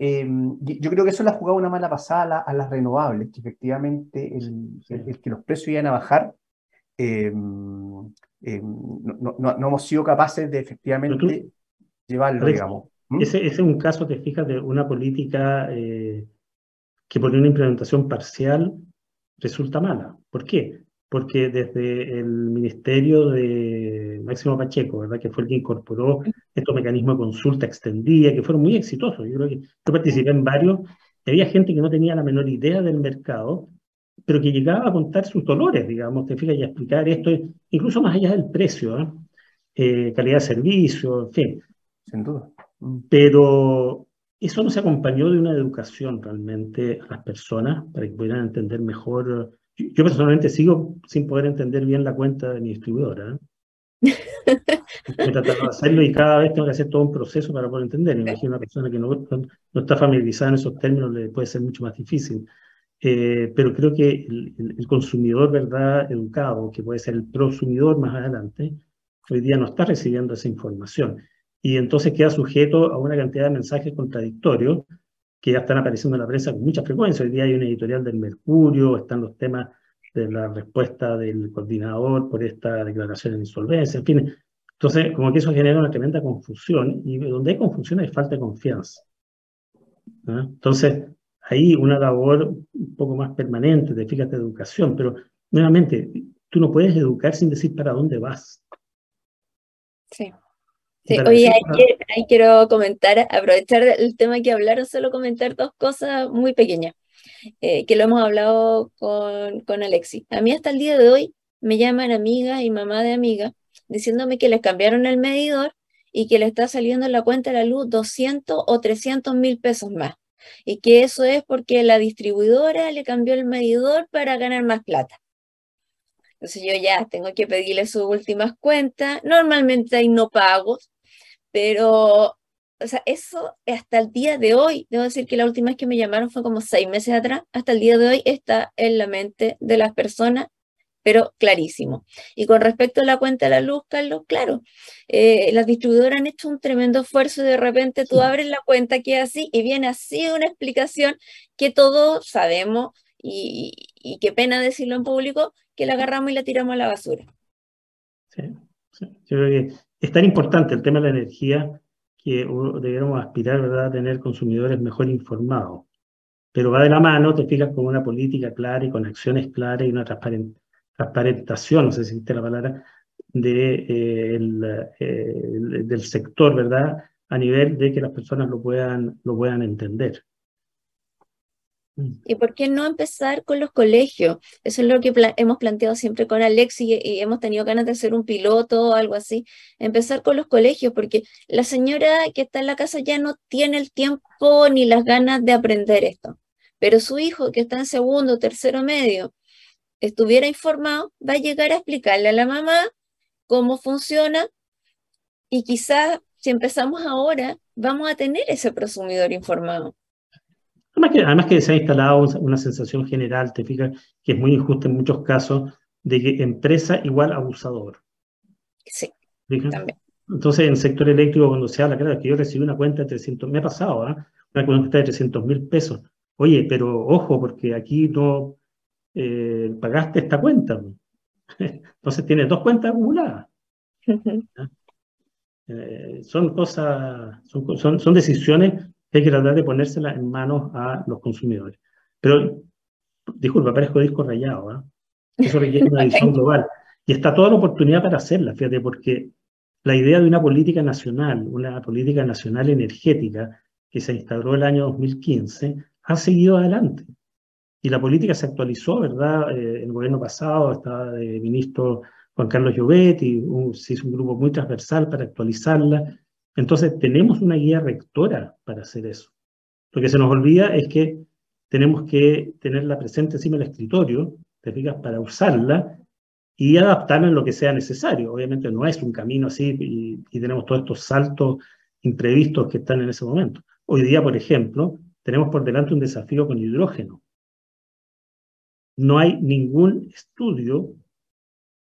em, y, yo creo que eso le ha jugado una mala pasada a, las renovables, que efectivamente el, que los precios iban a bajar em, eh, no, no, no, hemos sido capaces de efectivamente llevarlo, digamos. ¿Mm? Ese, ese, es un caso, te fijas, de una política eh, que por una implementación parcial resulta mala. ¿Por qué? Porque desde el Ministerio de Máximo Pacheco, ¿verdad? que fue el que incorporó estos mecanismos de consulta extendida, que fueron muy exitosos. Yo creo que yo participé en varios, había gente que no tenía la menor idea del mercado, pero que llegaba a contar sus dolores, digamos, te fijas, y a explicar esto, incluso más allá del precio, ¿eh? Eh, calidad de servicio, en fin. Sin duda. Pero eso no se acompañó de una educación realmente a las personas para que pudieran entender mejor. Yo, personalmente sigo sin poder entender bien la cuenta de mi distribuidora. ¿eh? He tratado de hacerlo y cada vez tengo que hacer todo un proceso para poder entender. Me imagino una persona que no, no, está familiarizada en esos términos le puede ser mucho más difícil. Eh, pero creo que el, el, consumidor, ¿verdad?, educado, que puede ser el prosumidor más adelante, hoy día no está recibiendo esa información y entonces queda sujeto a una cantidad de mensajes contradictorios que ya están apareciendo en la prensa con mucha frecuencia. Hoy día hay una editorial del Mercurio, están los temas de la respuesta del coordinador por esta declaración de insolvencia, en fin. Entonces, como que eso genera una tremenda confusión y donde hay confusión hay falta de confianza. Entonces, ahí una labor un poco más permanente, de fíjate, educación, pero nuevamente, tú no puedes educar sin decir para dónde vas. Sí oye, ahí, quiero comentar, aprovechar el tema que hablaron, solo comentar dos cosas muy pequeñas, eh, que lo hemos hablado con, con Alexi. A mí hasta el día de hoy me llaman amiga y mamá de amiga diciéndome que les cambiaron el medidor y que le está saliendo en la cuenta de la luz 200 o 300 mil pesos más. Y que eso es porque la distribuidora le cambió el medidor para ganar más plata. Entonces yo ya tengo que pedirle sus últimas cuentas. Normalmente hay no pagos, pero, o sea, eso hasta el día de hoy, debo decir que la última vez que me llamaron fue como seis meses atrás, hasta el día de hoy está en la mente de las personas, pero clarísimo. Y con respecto a la cuenta de la luz, Carlos, claro, eh, las distribuidoras han hecho un tremendo esfuerzo y de repente tú abres la cuenta que es así y viene así una explicación que todos sabemos y, y qué pena decirlo en público, que la agarramos y la tiramos a la basura. Sí, sí. Yo creo que es tan importante el tema de la energía que deberíamos aspirar ¿verdad? a tener consumidores mejor informados. Pero va de la mano, te fijas, con una política clara y con acciones claras y una transparentación, no sé si existe la palabra, eh, el, del sector, ¿verdad? A nivel de que las personas lo puedan, lo puedan entender. ¿Y por qué no empezar con los colegios? Eso es lo que hemos planteado siempre con Alex y, hemos tenido ganas de hacer un piloto o algo así. Empezar con los colegios, porque la señora que está en la casa ya no tiene el tiempo ni las ganas de aprender esto. Pero su hijo, que está en segundo, tercero medio, estuviera informado, va a llegar a explicarle a la mamá cómo funciona y quizás si empezamos ahora, vamos a tener ese prosumidor informado. Además que, se ha instalado una sensación general, te fijas, que es muy injusta en muchos casos, de que empresa igual abusador. Sí, Entonces, en el sector eléctrico, cuando se habla, claro, que yo recibí una cuenta de 300, me ha pasado, ¿ah? una cuenta de 300 mil pesos. Oye, pero ojo, porque aquí no eh, pagaste esta cuenta. Entonces, tienes dos cuentas acumuladas. Eh, son cosas, son, son decisiones hay que tratar de ponérsela en manos a los consumidores. Pero, disculpa, parezco disco rayado, ¿eh? Eso requiere una visión global. Y está toda la oportunidad para hacerla, fíjate, porque la idea de una política nacional, una política nacional energética que se instauró el año 2015, ha seguido adelante. Y la política se actualizó, ¿verdad? Eh, el gobierno pasado estaba de ministro Juan Carlos Llobetti, se hizo un grupo muy transversal para actualizarla entonces, tenemos una guía rectora para hacer eso. Lo que se nos olvida es que tenemos que tenerla presente encima del escritorio, te fijas, para usarla y adaptarla en lo que sea necesario. Obviamente no es un camino así y, y tenemos todos estos saltos imprevistos que están en ese momento. Hoy día, por ejemplo, tenemos por delante un desafío con hidrógeno. No hay ningún estudio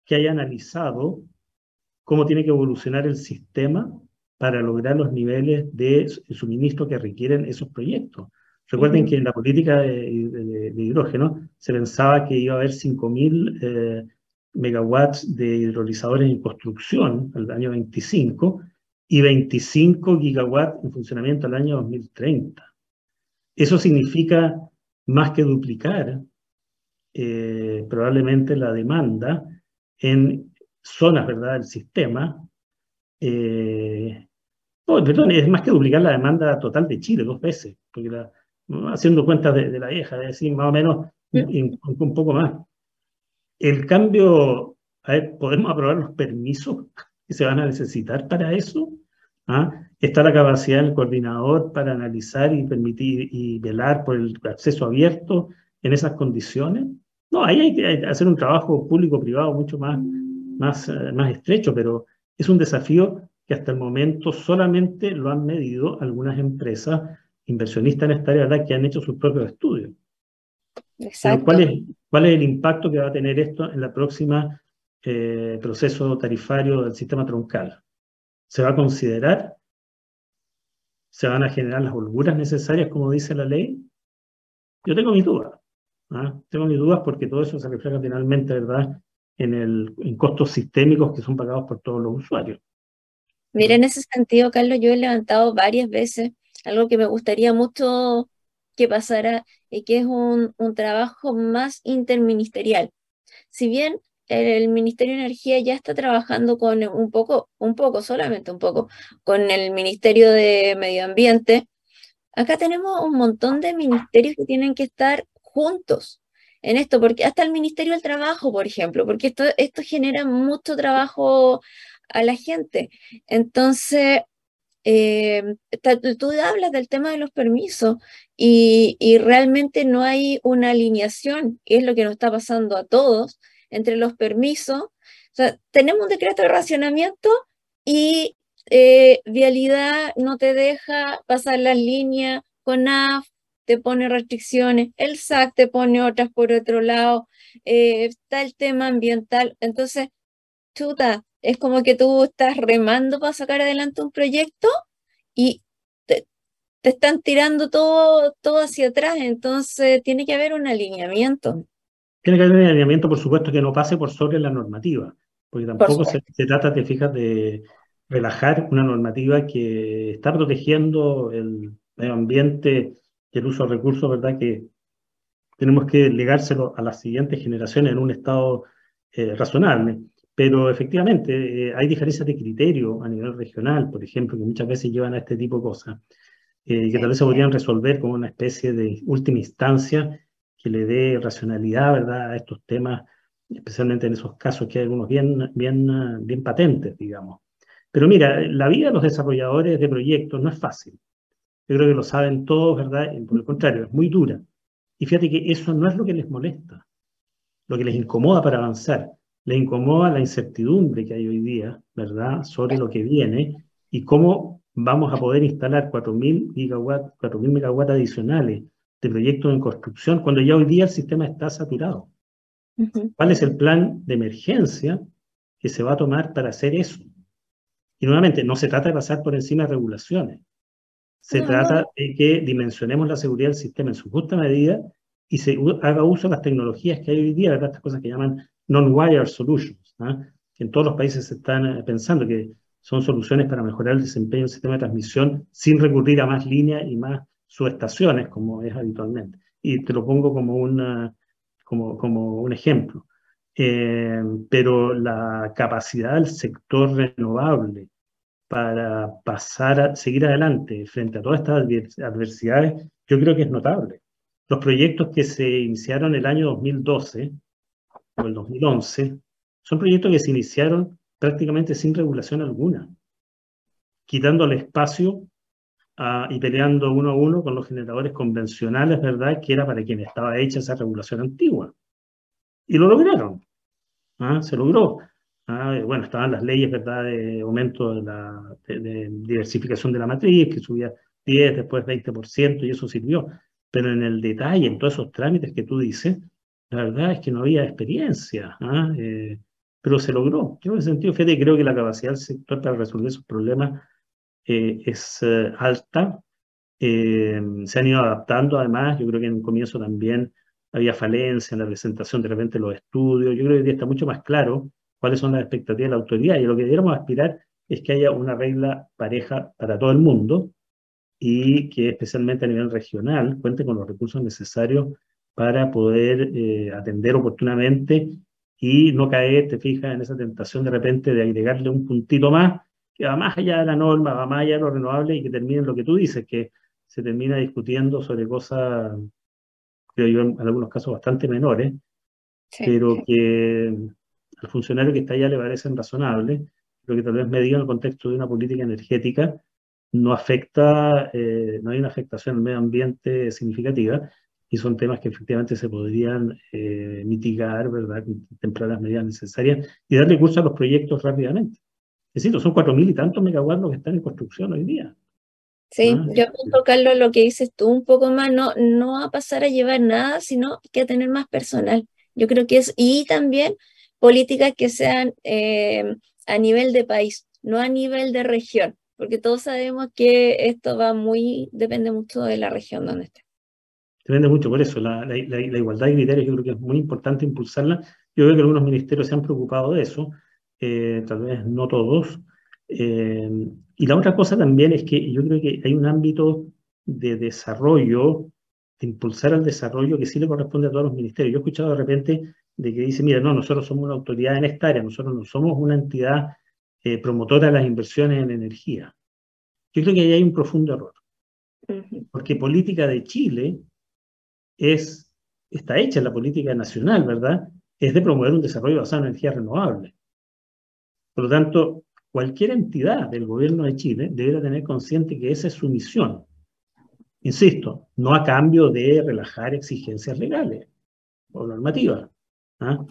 que haya analizado cómo tiene que evolucionar el sistema para lograr los niveles de suministro que requieren esos proyectos. Recuerden que en la política de, hidrógeno se pensaba que iba a haber 5.000 eh, megawatts de hidrolizadores en construcción al año 25 y 25 gigawatts en funcionamiento al año 2030. Eso significa más que duplicar eh, probablemente la demanda en zonas ¿verdad? del sistema. Eh, perdón, es más que duplicar la demanda total de Chile dos veces, porque haciendo cuentas de, la vieja, es decir, más o menos un, un poco más. El cambio, a ver, ¿podemos aprobar los permisos que se van a necesitar para eso? ¿Ah? ¿Está la capacidad del coordinador para analizar y permitir y velar por el acceso abierto en esas condiciones? No, ahí hay que hacer un trabajo público-privado mucho más, más, eh, más estrecho, pero es un desafío que hasta el momento solamente lo han medido algunas empresas inversionistas en esta área que han hecho sus propios estudios. Exacto. ¿cuál, es, ¿Cuál es el impacto que va a tener esto en la próxima eh, proceso tarifario del sistema troncal? ¿Se va a considerar? ¿Se van a generar las holguras necesarias, como dice la ley? Yo tengo mis dudas. ¿ah? Tengo mis dudas porque todo eso se refleja finalmente, ¿verdad?, en, el, en costos sistémicos que son pagados por todos los usuarios. Mira, en ese sentido, Carlos, yo he levantado varias veces algo que me gustaría mucho que pasara y que es un, un trabajo más interministerial. Si bien el Ministerio de Energía ya está trabajando con un poco, un poco, solamente un poco, con el Ministerio de Medio Ambiente. Acá tenemos un montón de ministerios que tienen que estar juntos en esto, porque hasta el Ministerio del Trabajo, por ejemplo, porque esto, esto genera mucho trabajo a la gente. Entonces, eh, tú hablas del tema de los permisos y, y, realmente no hay una alineación, y es lo que nos está pasando a todos, entre los permisos. Tenemos un decreto de racionamiento y eh, Vialidad no te deja pasar las líneas, CONAF te pone restricciones, el SAC te pone otras por otro lado, eh, está el tema ambiental. Entonces, chuta, es como que tú estás remando para sacar adelante un proyecto y te, te están tirando todo, todo hacia atrás, entonces tiene que haber un alineamiento. Tiene que haber un alineamiento, por supuesto, que no pase por sobre la normativa, porque tampoco se, trata, te fijas, de relajar una normativa que está protegiendo el medio ambiente y el uso de recursos, ¿verdad? Que tenemos que legárselo a las siguientes generaciones en un estado eh, razonable. Pero efectivamente eh, hay diferencias de criterio a nivel regional, por ejemplo, que muchas veces llevan a este tipo de cosas, eh, que tal vez se podrían resolver como una especie de última instancia que le dé racionalidad ¿verdad? a estos temas, especialmente en esos casos que hay algunos bien, bien, bien patentes, digamos. Pero mira, la vida de los desarrolladores de proyectos no es fácil. Yo creo que lo saben todos, ¿verdad? Por el contrario, es muy dura. Y fíjate que eso no es lo que les molesta, lo que les incomoda para avanzar. Les incomoda la incertidumbre que hay hoy día, ¿verdad? Sobre lo que viene y cómo vamos a poder instalar 4.000 gigawatts, 4.000 megawatts adicionales de proyectos en construcción cuando ya hoy día el sistema está saturado. ¿Cuál es el plan de emergencia que se va a tomar para hacer eso? Y nuevamente, no se trata de pasar por encima de regulaciones. Se trata de que dimensionemos la seguridad del sistema en su justa medida y se haga uso de las tecnologías que hay hoy día, ¿verdad? Estas cosas que llaman non-wire solutions, ¿ah? que en todos los países se están eh, pensando que son soluciones para mejorar el desempeño del sistema de transmisión sin recurrir a más líneas y más subestaciones, como es habitualmente. Y te lo pongo como, una, como, como un ejemplo. Eh, pero la capacidad del sector renovable para pasar a seguir adelante frente a todas estas adversidades, yo creo que es notable. Los proyectos que se iniciaron el año 2012 o el 2011 son proyectos que se iniciaron prácticamente sin regulación alguna, quitando el espacio y peleando uno a uno con los generadores convencionales, ¿verdad? Que era para quien estaba hecha esa regulación antigua. Y lo lograron. ¿ah? Se logró. ¿Ah? Bueno, estaban las leyes, ¿verdad? De aumento de, la, de, diversificación de la matriz, que subía 10, después 20%, y eso sirvió. Pero en el detalle, en todos esos trámites que tú dices, la verdad es que no había experiencia. ¿ah? Eh, pero se logró. Yo en ese sentido, Fede, creo que la capacidad del sector para resolver esos problemas eh, es eh, alta. Eh, se han ido adaptando, además, yo creo que en un comienzo también había falencia en la presentación de repente de los estudios. Yo creo que hoy día está mucho más claro cuáles son las expectativas de la autoridad. Y lo que deberíamos aspirar es que haya una regla pareja para todo el mundo y que especialmente a nivel regional cuente con los recursos necesarios para poder eh, atender oportunamente y no caer, te fijas, en esa tentación de repente de agregarle un puntito más que va más allá de la norma, va más allá de lo renovable y que termine en lo que tú dices, que se termina discutiendo sobre cosas, creo yo, en algunos casos bastante menores, pero que al funcionario que está allá le parecen razonables, pero que tal vez me en el contexto de una política energética no afecta, eh, no hay una afectación al medio ambiente significativa y son temas que efectivamente se podrían eh, mitigar, ¿verdad?, contemplar las medidas necesarias y dar recursos a los proyectos rápidamente. Es decir, son cuatro mil y tantos megawatts los que están en construcción hoy día. Sí, ah, yo apunto, Carlos, lo que dices tú un poco más, no, no a pasar a llevar nada, sino que a tener más personal. Yo creo que es, y también políticas que sean eh, a nivel de país, no a nivel de región, porque todos sabemos que esto va muy, depende mucho de la región donde esté. Depende mucho, por eso la, la, igualdad de criterios yo creo que es muy importante impulsarla. Yo veo que algunos ministerios se han preocupado de eso, eh, tal vez no todos, eh, y la otra cosa también es que yo creo que hay un ámbito de desarrollo, de impulsar el desarrollo que sí le corresponde a todos los ministerios. Yo he escuchado de repente de que dice, mira, no, nosotros somos una autoridad en esta área, nosotros no somos una entidad eh, promotora de las inversiones en energía. Yo creo que ahí hay un profundo error. Porque política de Chile es, está hecha en la política nacional, ¿verdad? Es de promover un desarrollo basado en energías renovables. Por lo tanto, cualquier entidad del gobierno de Chile deberá tener consciente que esa es su misión. Insisto, no a cambio de relajar exigencias legales o normativas. ¿Ah?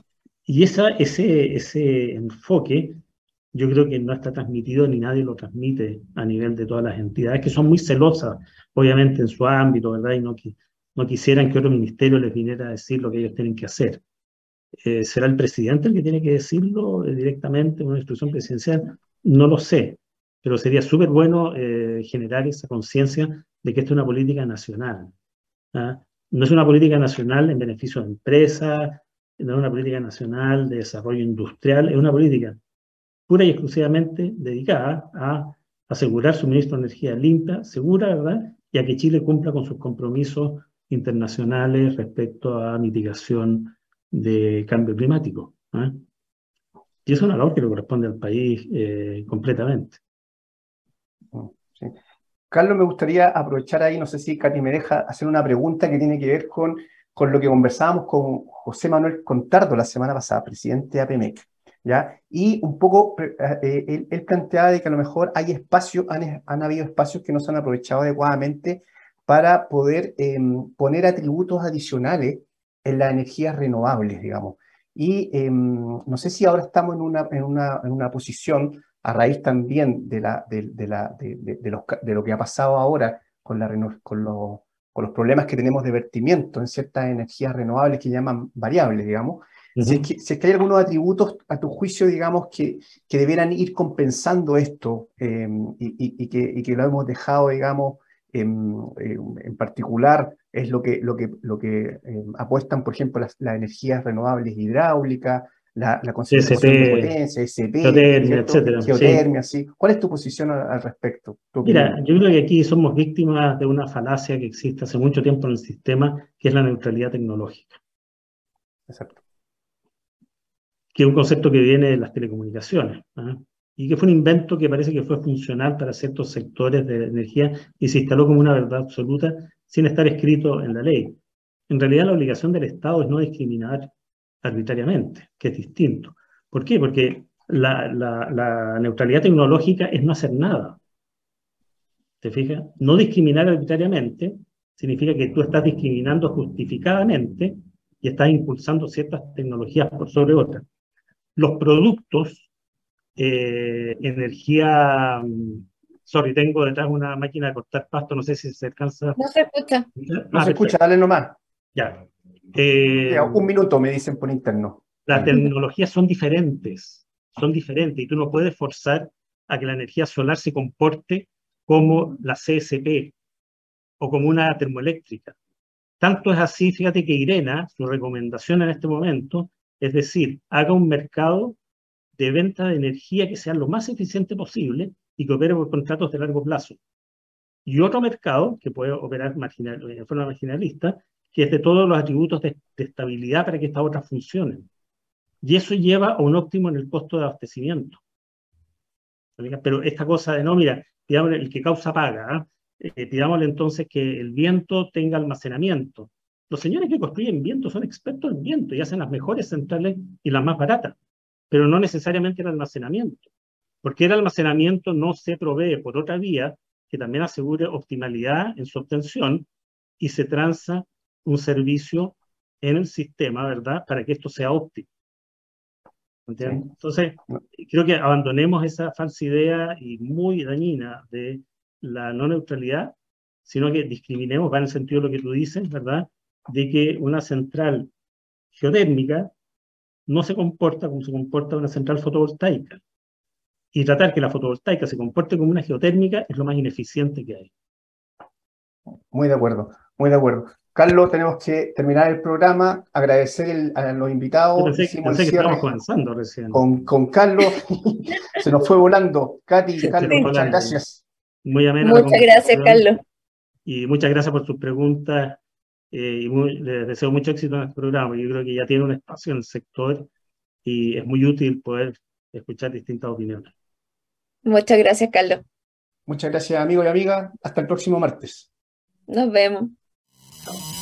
Y esa, ese, ese enfoque yo creo que no está transmitido ni nadie lo transmite a nivel de todas las entidades, que son muy celosas, obviamente, en su ámbito, ¿verdad? Y no, no quisieran que otro ministerio les viniera a decir lo que ellos tienen que hacer. Eh, ¿Será el presidente el que tiene que decirlo eh, directamente en una instrucción presidencial? No lo sé, pero sería súper bueno eh, generar esa conciencia de que esto es una política nacional. ¿ah? No es una política nacional en beneficio de empresas, no es una política nacional de desarrollo industrial, es una política pura y exclusivamente dedicada a asegurar suministro de energía limpia, segura, ¿verdad? Y a que Chile cumpla con sus compromisos internacionales respecto a mitigación de cambio climático. ¿ah? Y es una labor que le corresponde al país eh, completamente. Carlos, me gustaría aprovechar ahí, no sé si Katy me deja hacer una pregunta que tiene que ver con, con lo que conversábamos con José Manuel Contardo la semana pasada, presidente de APEMEC. ¿ya? Y un poco eh, eh, él, planteaba de que a lo mejor hay espacios, han, habido espacios que no se han aprovechado adecuadamente para poder em, poner atributos adicionales en las energías renovables, digamos. Y em, no sé si ahora estamos en una, en una, en una posición, a raíz también de, la, de, la, de, de, lo que ha pasado ahora con, la, con, los, con los problemas que tenemos de vertimiento en ciertas energías renovables que llaman variables, digamos. si, es que, hay algunos atributos, a tu juicio, digamos, que, que debieran ir compensando esto em, y, y, que, y que lo hemos dejado, digamos, en, en, particular es lo que, lo que, lo que eh, apuestan, por ejemplo, las, las, energías renovables hidráulicas, la, la concentración de potencia, SP, geotermia, etcétera, geotermia sí. ¿Cuál es tu posición al, respecto? Mira, yo creo que aquí somos víctimas de una falacia que existe hace mucho tiempo en el sistema, que es la neutralidad tecnológica. Exacto. Que es un concepto que viene de las telecomunicaciones. ¿eh? y que fue un invento que parece que fue funcional para ciertos sectores de energía y se instaló como una verdad absoluta sin estar escrito en la ley. En realidad la obligación del Estado es no discriminar arbitrariamente, que es distinto. ¿Por qué? Porque la, la, neutralidad tecnológica es no hacer nada. ¿Te fijas? No discriminar arbitrariamente significa que tú estás discriminando justificadamente y estás impulsando ciertas tecnologías por sobre otras. Los productos, eh, energía Sorry, tengo detrás una máquina de cortar pasto, no sé si se alcanza. No se escucha. No, se escucha, dale nomás. Ya. Eh, un minuto me dicen por interno. Las tecnologías son diferentes, son diferentes y tú no puedes forzar a que la energía solar se comporte como la CSP o como una termoeléctrica. Tanto es así, fíjate que Irena, su recomendación en este momento, es decir, haga un mercado de venta de energía que sea lo más eficiente posible y que opere por contratos de largo plazo. Y otro mercado que puede operar marginal, de forma marginalista, que es de todos los atributos de, estabilidad para que estas otras funcionen. Y eso lleva a un óptimo en el costo de abastecimiento. Pero esta cosa de no, mira, el que causa paga, ¿ah? eh, entonces que el viento tenga almacenamiento. Los señores que construyen viento son expertos en viento y hacen las mejores centrales y las más baratas, pero no necesariamente el almacenamiento, porque el almacenamiento no se provee por otra vía que también asegure optimalidad en su obtención y se tranza un servicio en el sistema, ¿verdad?, para que esto sea óptimo. Entonces, creo que abandonemos esa falsa idea y muy dañina de la no neutralidad, sino que discriminemos, va en el sentido de lo que tú dices, ¿verdad? De que una central geotérmica no se comporta como se comporta una central fotovoltaica. Y tratar que la fotovoltaica se comporte como una geotérmica es lo más ineficiente que hay. Muy de acuerdo, muy de acuerdo. Carlos, tenemos que terminar el programa, agradecer a los invitados. Pensé, pensé que estábamos comenzando recién. Con, con Carlos, se nos fue volando. Katy, Carlos, muchas gracias. Muy amena Muchas gracias, Carlos. Y muchas gracias por sus preguntas. Eh, y les deseo mucho éxito en este programa. Yo creo que ya tiene un espacio en el sector y es muy útil poder escuchar distintas opiniones. Muchas gracias, Carlos. Muchas gracias, amigos y amigas. Hasta el próximo martes. Nos vemos. help.